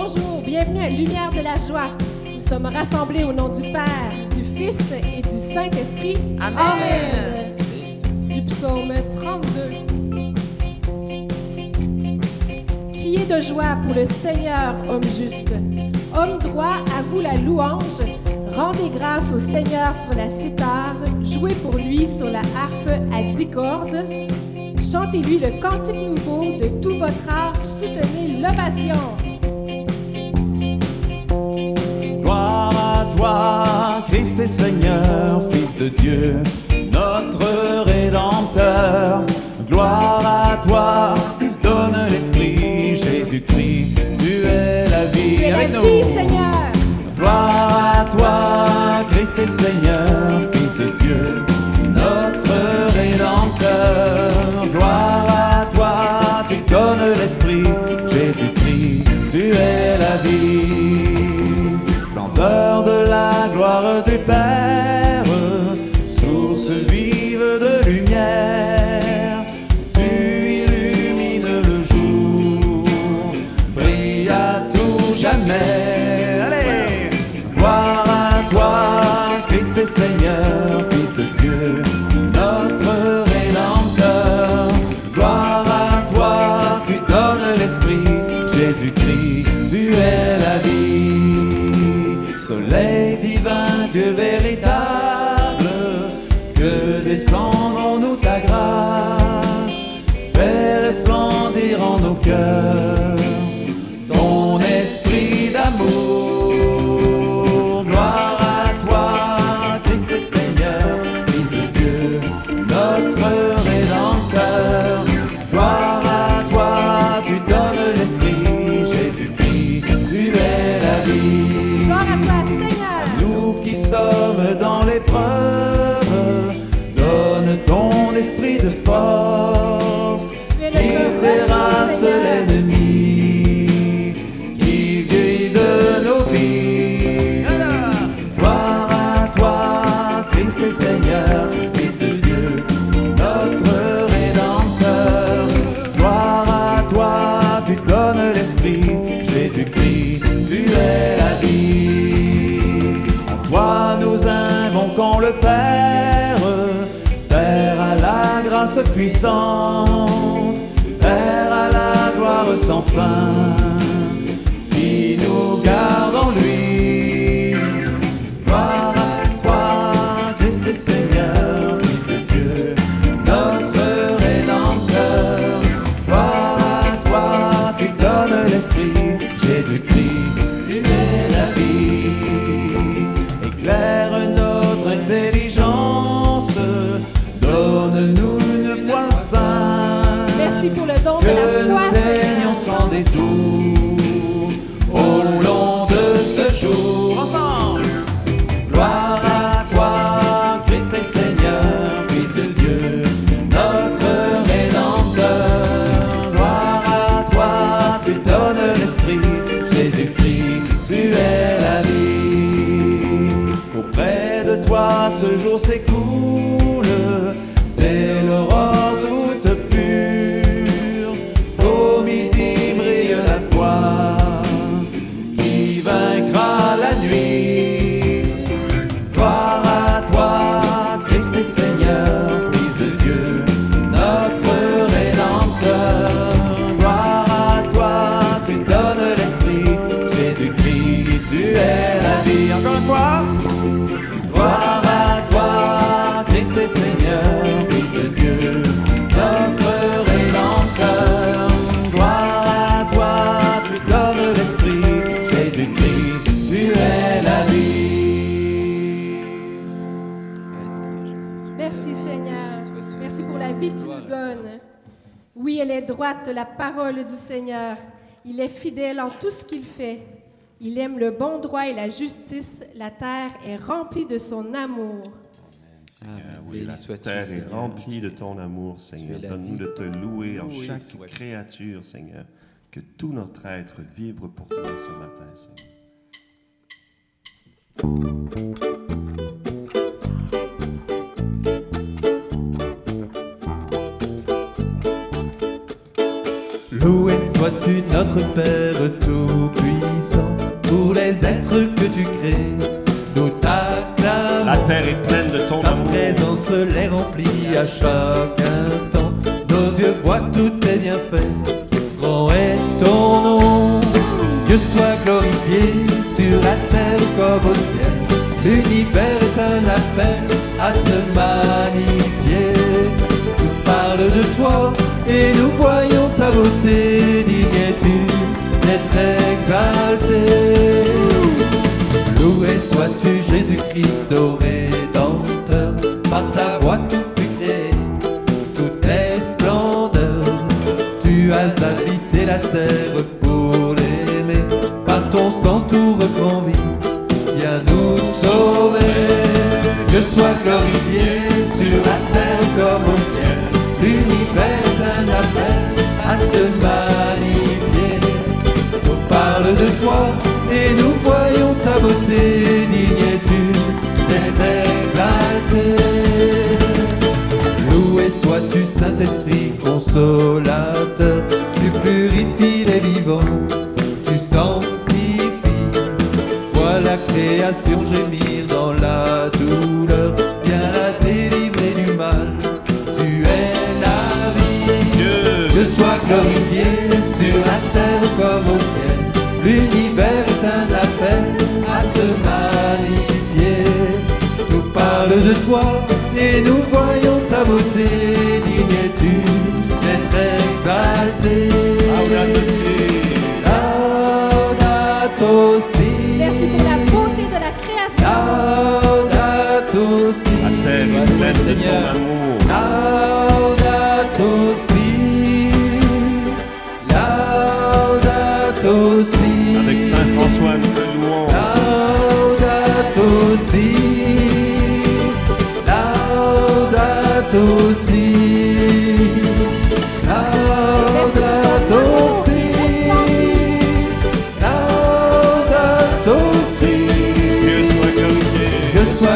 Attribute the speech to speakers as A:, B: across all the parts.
A: Bonjour, bienvenue à Lumière de la joie. Nous sommes rassemblés au nom du Père, du Fils et du Saint-Esprit.
B: Amen.
A: Du psaume 32. Criez de joie pour le Seigneur, homme juste. Homme droit, à vous la louange. Rendez grâce au Seigneur sur la cithare. Jouez pour lui sur la harpe à dix cordes. Chantez-lui le cantique nouveau de tout votre art. Soutenez l'ovation.
C: Seigneur, Fils de Dieu, notre Rédempteur. Gloire à toi, donne l'Esprit, Jésus-Christ, tu es la vie.
A: Tu es
C: Avec
A: la
C: nous.
A: vie, Seigneur.
C: Gloire à toi, Christ et Seigneur, gloire du Père, Père, Père à la grâce puissante, Père à la gloire sans fin, qui nous garde en
A: droite, la parole du Seigneur. Il est fidèle en tout ce qu'il fait. Il aime le bon droit et la justice. La terre est remplie de son amour.
D: Seigneur, oui, la terre est remplie de ton amour, Seigneur. Donne-nous de te louer en chaque créature, Seigneur. Que tout notre être vibre pour toi ce matin, Seigneur.
E: Loué sois-tu notre Père Tout-Puissant, pour les êtres que tu crées, nous t'acclamons.
D: La terre est pleine de ton
E: Ta
D: amour.
E: présence les remplit à chaque instant. Nos yeux voient tous tes bienfaits. Grand est ton nom. Dieu soit glorifié sur la terre comme au ciel. L'univers est un appel à te magnifier. Tout parle de toi et nous voyons ta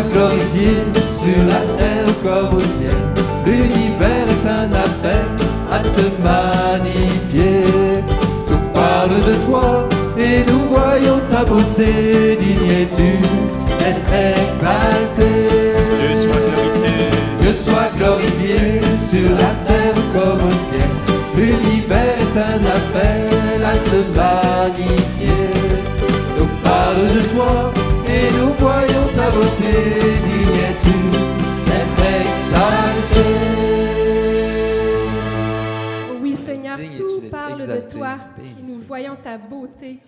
E: soit glorifié sur la terre comme au ciel. L'univers est un appel à te magnifier. Tout parle de toi et nous voyons ta beauté. Digne es-tu d'être exalté. Que soit glorifié sur la terre comme au ciel. L'univers est un appel à te magnifier. Nous parle de toi voyons ta beauté. Digne es-tu d'être exalté.
A: Oui, Seigneur, tout parle de toi. Nous voyons ta beauté.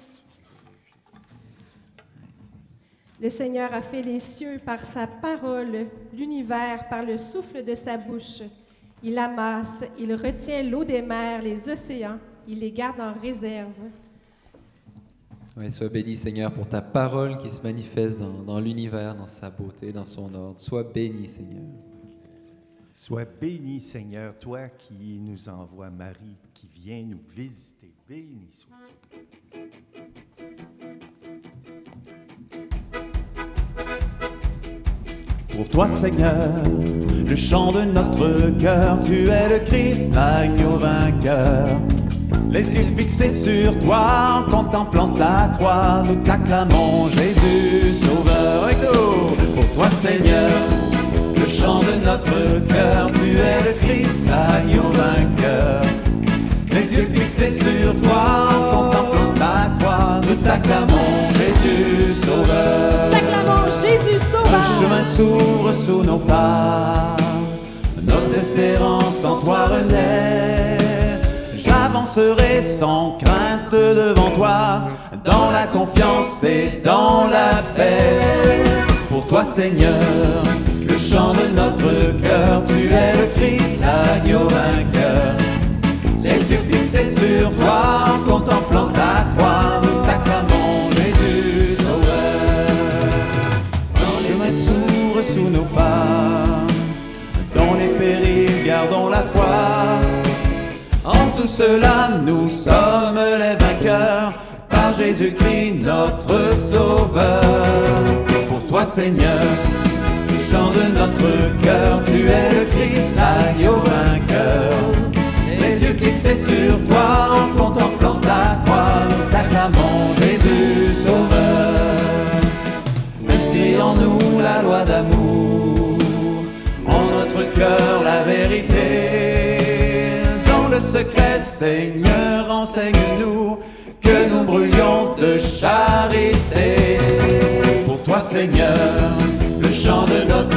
A: Le Seigneur a fait les cieux par sa parole, l'univers par le souffle de sa bouche. Il amasse, il retient l'eau des mers, les océans, il les garde en réserve.
B: Ouais, sois béni, Seigneur, pour ta parole qui se manifeste dans, l'univers, dans sa beauté, dans son ordre. Sois béni, Seigneur.
C: Sois béni, Seigneur, toi qui nous envoie Marie, qui vient nous visiter. Béni sois-tu. Pour toi, Seigneur, le chant de notre cœur, tu es le Christ, l'agneau vainqueur. Les yeux fixés sur toi, en contemplant ta croix, nous t'acclamons, Jésus, Sauveur et nous. Pour toi, Seigneur, le chant de notre cœur, tu es le Christ, l'agneau vainqueur. Les yeux fixés sur toi, en contemplant ta croix, nous t'acclamons, Jésus, Sauveur.
A: T'acclamons Jésus
C: Un
A: Sauveur.
C: chemin s'ouvre sous nos pas, J'avancerai sans crainte devant toi, dans la confiance et dans la paix. Pour toi, Seigneur, le chant de notre cœur, tu es le Christ, l'agneau vainqueur. Les yeux fixés sur toi, en contemplant ta croix, cela, nous sommes les vainqueurs. Par Jésus-Christ, notre Sauveur. Pour toi, Seigneur, chant de notre cœur, tu es le Christ, l'agneau vainqueur. Les yeux fixés sur toi en contemplant Seigneur, enseigne-nous que nous brûlions de charité. Pour toi, Seigneur, le chant de notre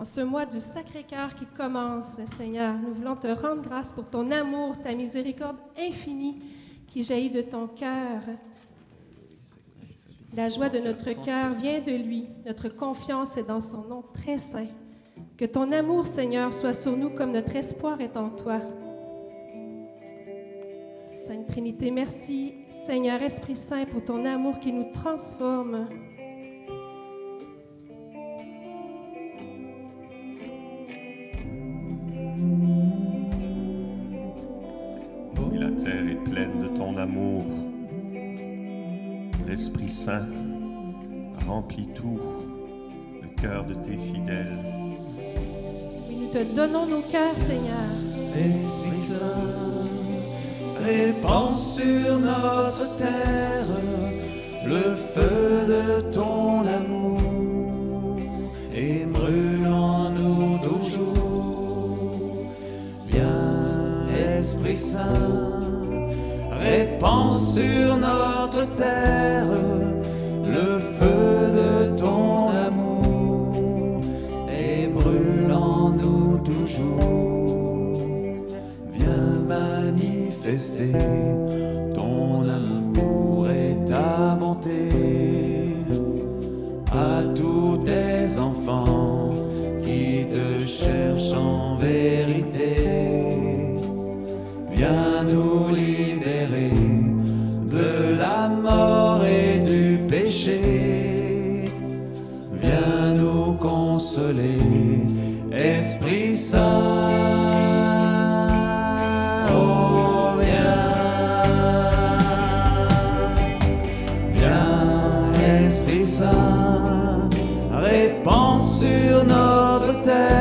C: En
A: ce mois du Sacré-Cœur qui commence, Seigneur, nous voulons te rendre grâce pour ton amour, ta miséricorde infinie qui jaillit de ton cœur. La joie de notre cœur vient de lui. Notre confiance est dans son nom très saint. Que ton amour, Seigneur, soit sur nous comme notre espoir est en toi. Sainte Trinité, merci, Seigneur Esprit Saint, pour ton amour qui nous transforme.
D: Saint remplit tout, le cœur de tes fidèles.
A: Oui, nous te donnons nos cœurs, Seigneur.
C: Esprit Saint, répands sur notre terre le feu de ton amour et brûle en nous toujours. Viens, Esprit Saint, répands sur notre terre le feu de ton amour et brûle en nous toujours. Viens manifester Saint, répands sur notre terre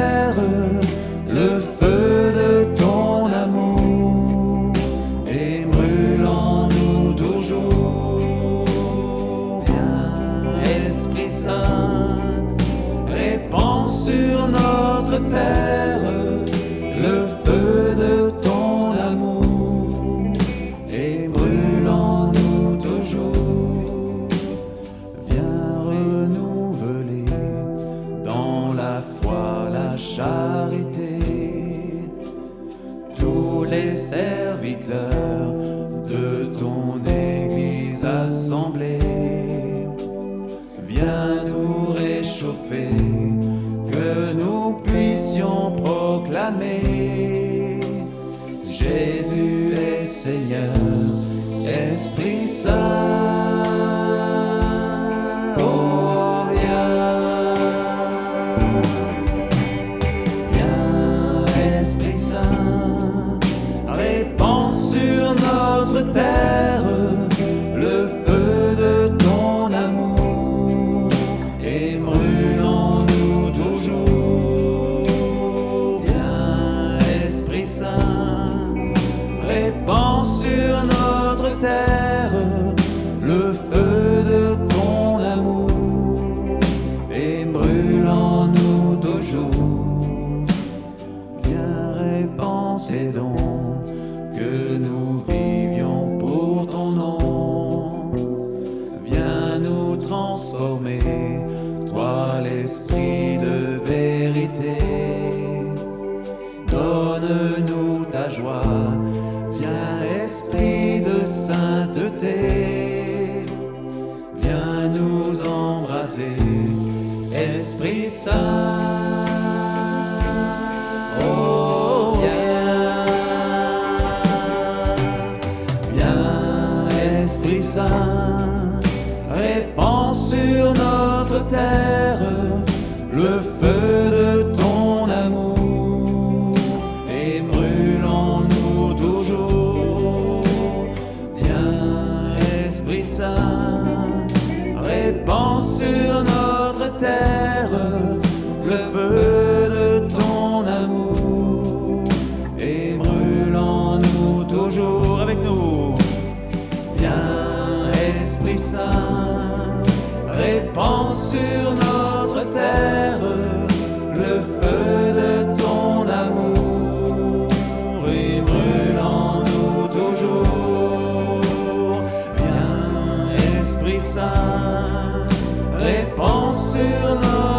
C: sur
A: nos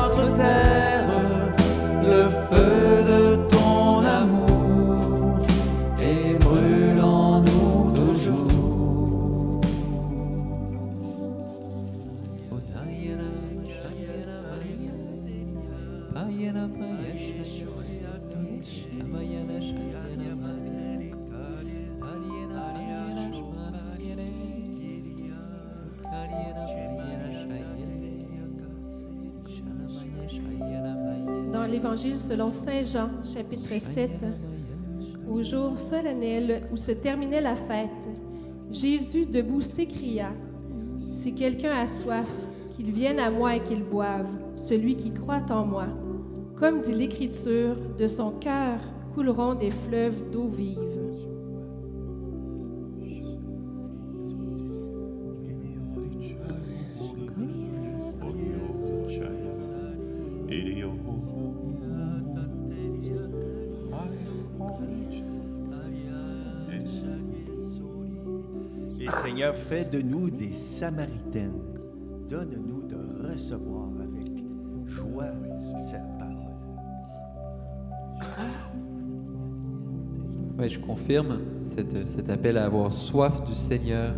A: selon Saint Jean, chapitre 7. Au jour solennel où se terminait la fête, Jésus debout s'écria, Si quelqu'un a soif, qu'il vienne à moi et qu'il boive, celui qui croit en moi. Comme dit l'Écriture, de son cœur couleront des fleuves d'eau vive.
F: Fais de nous des Samaritaines. Donne-nous de recevoir avec joie cette parole.
B: Oui, je confirme cet appel à avoir soif du Seigneur.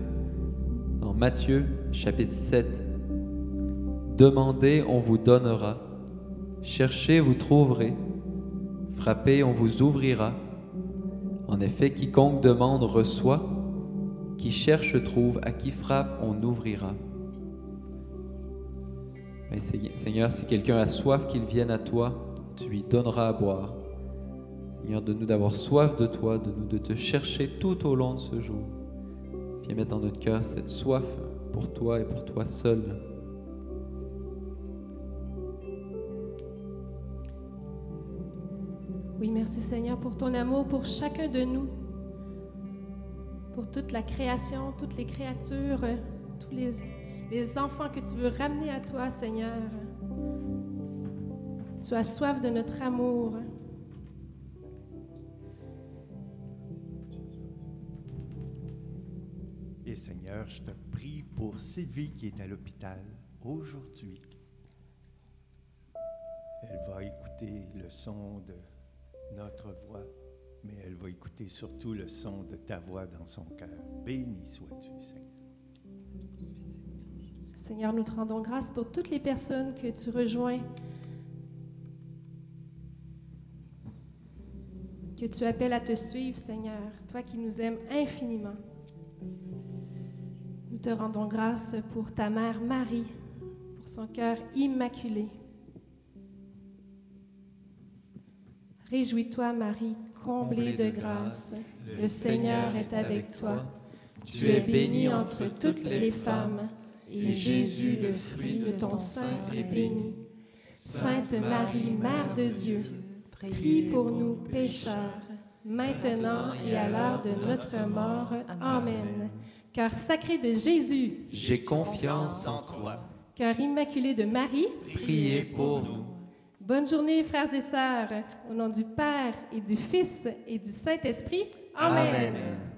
B: Dans Matthieu chapitre 7, Demandez, on vous donnera. Cherchez, vous trouverez. Frappez, on vous ouvrira. En effet, quiconque demande reçoit. Qui cherche trouve. À qui frappe, on ouvrira. Seigneur, si quelqu'un a soif, qu'il vienne à toi. Tu lui donneras à boire. Seigneur, de nous d'avoir soif de toi, de nous de te chercher tout au long de ce jour. Viens mettre dans notre cœur cette soif pour toi et pour toi seul.
A: Oui, merci Seigneur pour ton amour pour chacun de nous, pour toute la création, toutes les créatures, tous les, les enfants que tu veux ramener à toi, Seigneur. Tu as soif de notre amour.
F: Et Seigneur, je te prie pour Sylvie qui est à l'hôpital aujourd'hui. Elle va écouter le son de notre voix, mais elle va écouter surtout le son de ta voix dans son cœur. Béni sois-tu, Seigneur.
A: Seigneur, nous te rendons grâce pour toutes les personnes que tu rejoins, que tu appelles à te suivre, Seigneur, toi qui nous aimes infiniment. Nous te rendons grâce pour ta mère Marie, pour son cœur immaculé. Réjouis-toi, Marie, comblée de grâce. Le Seigneur est avec toi. Tu es bénie entre toutes les femmes, et Jésus, le fruit de ton sein, est béni. Sainte Marie, Mère de Dieu, prie pour nous pécheurs, maintenant et à l'heure de notre mort. Amen. Cœur sacré de Jésus,
B: J'ai confiance en toi.
A: cœur immaculé de Marie,
B: Priez pour nous.
A: Bonne journée, frères et sœurs, au nom du Père et du Fils et du Saint-Esprit. Amen.
B: Amen.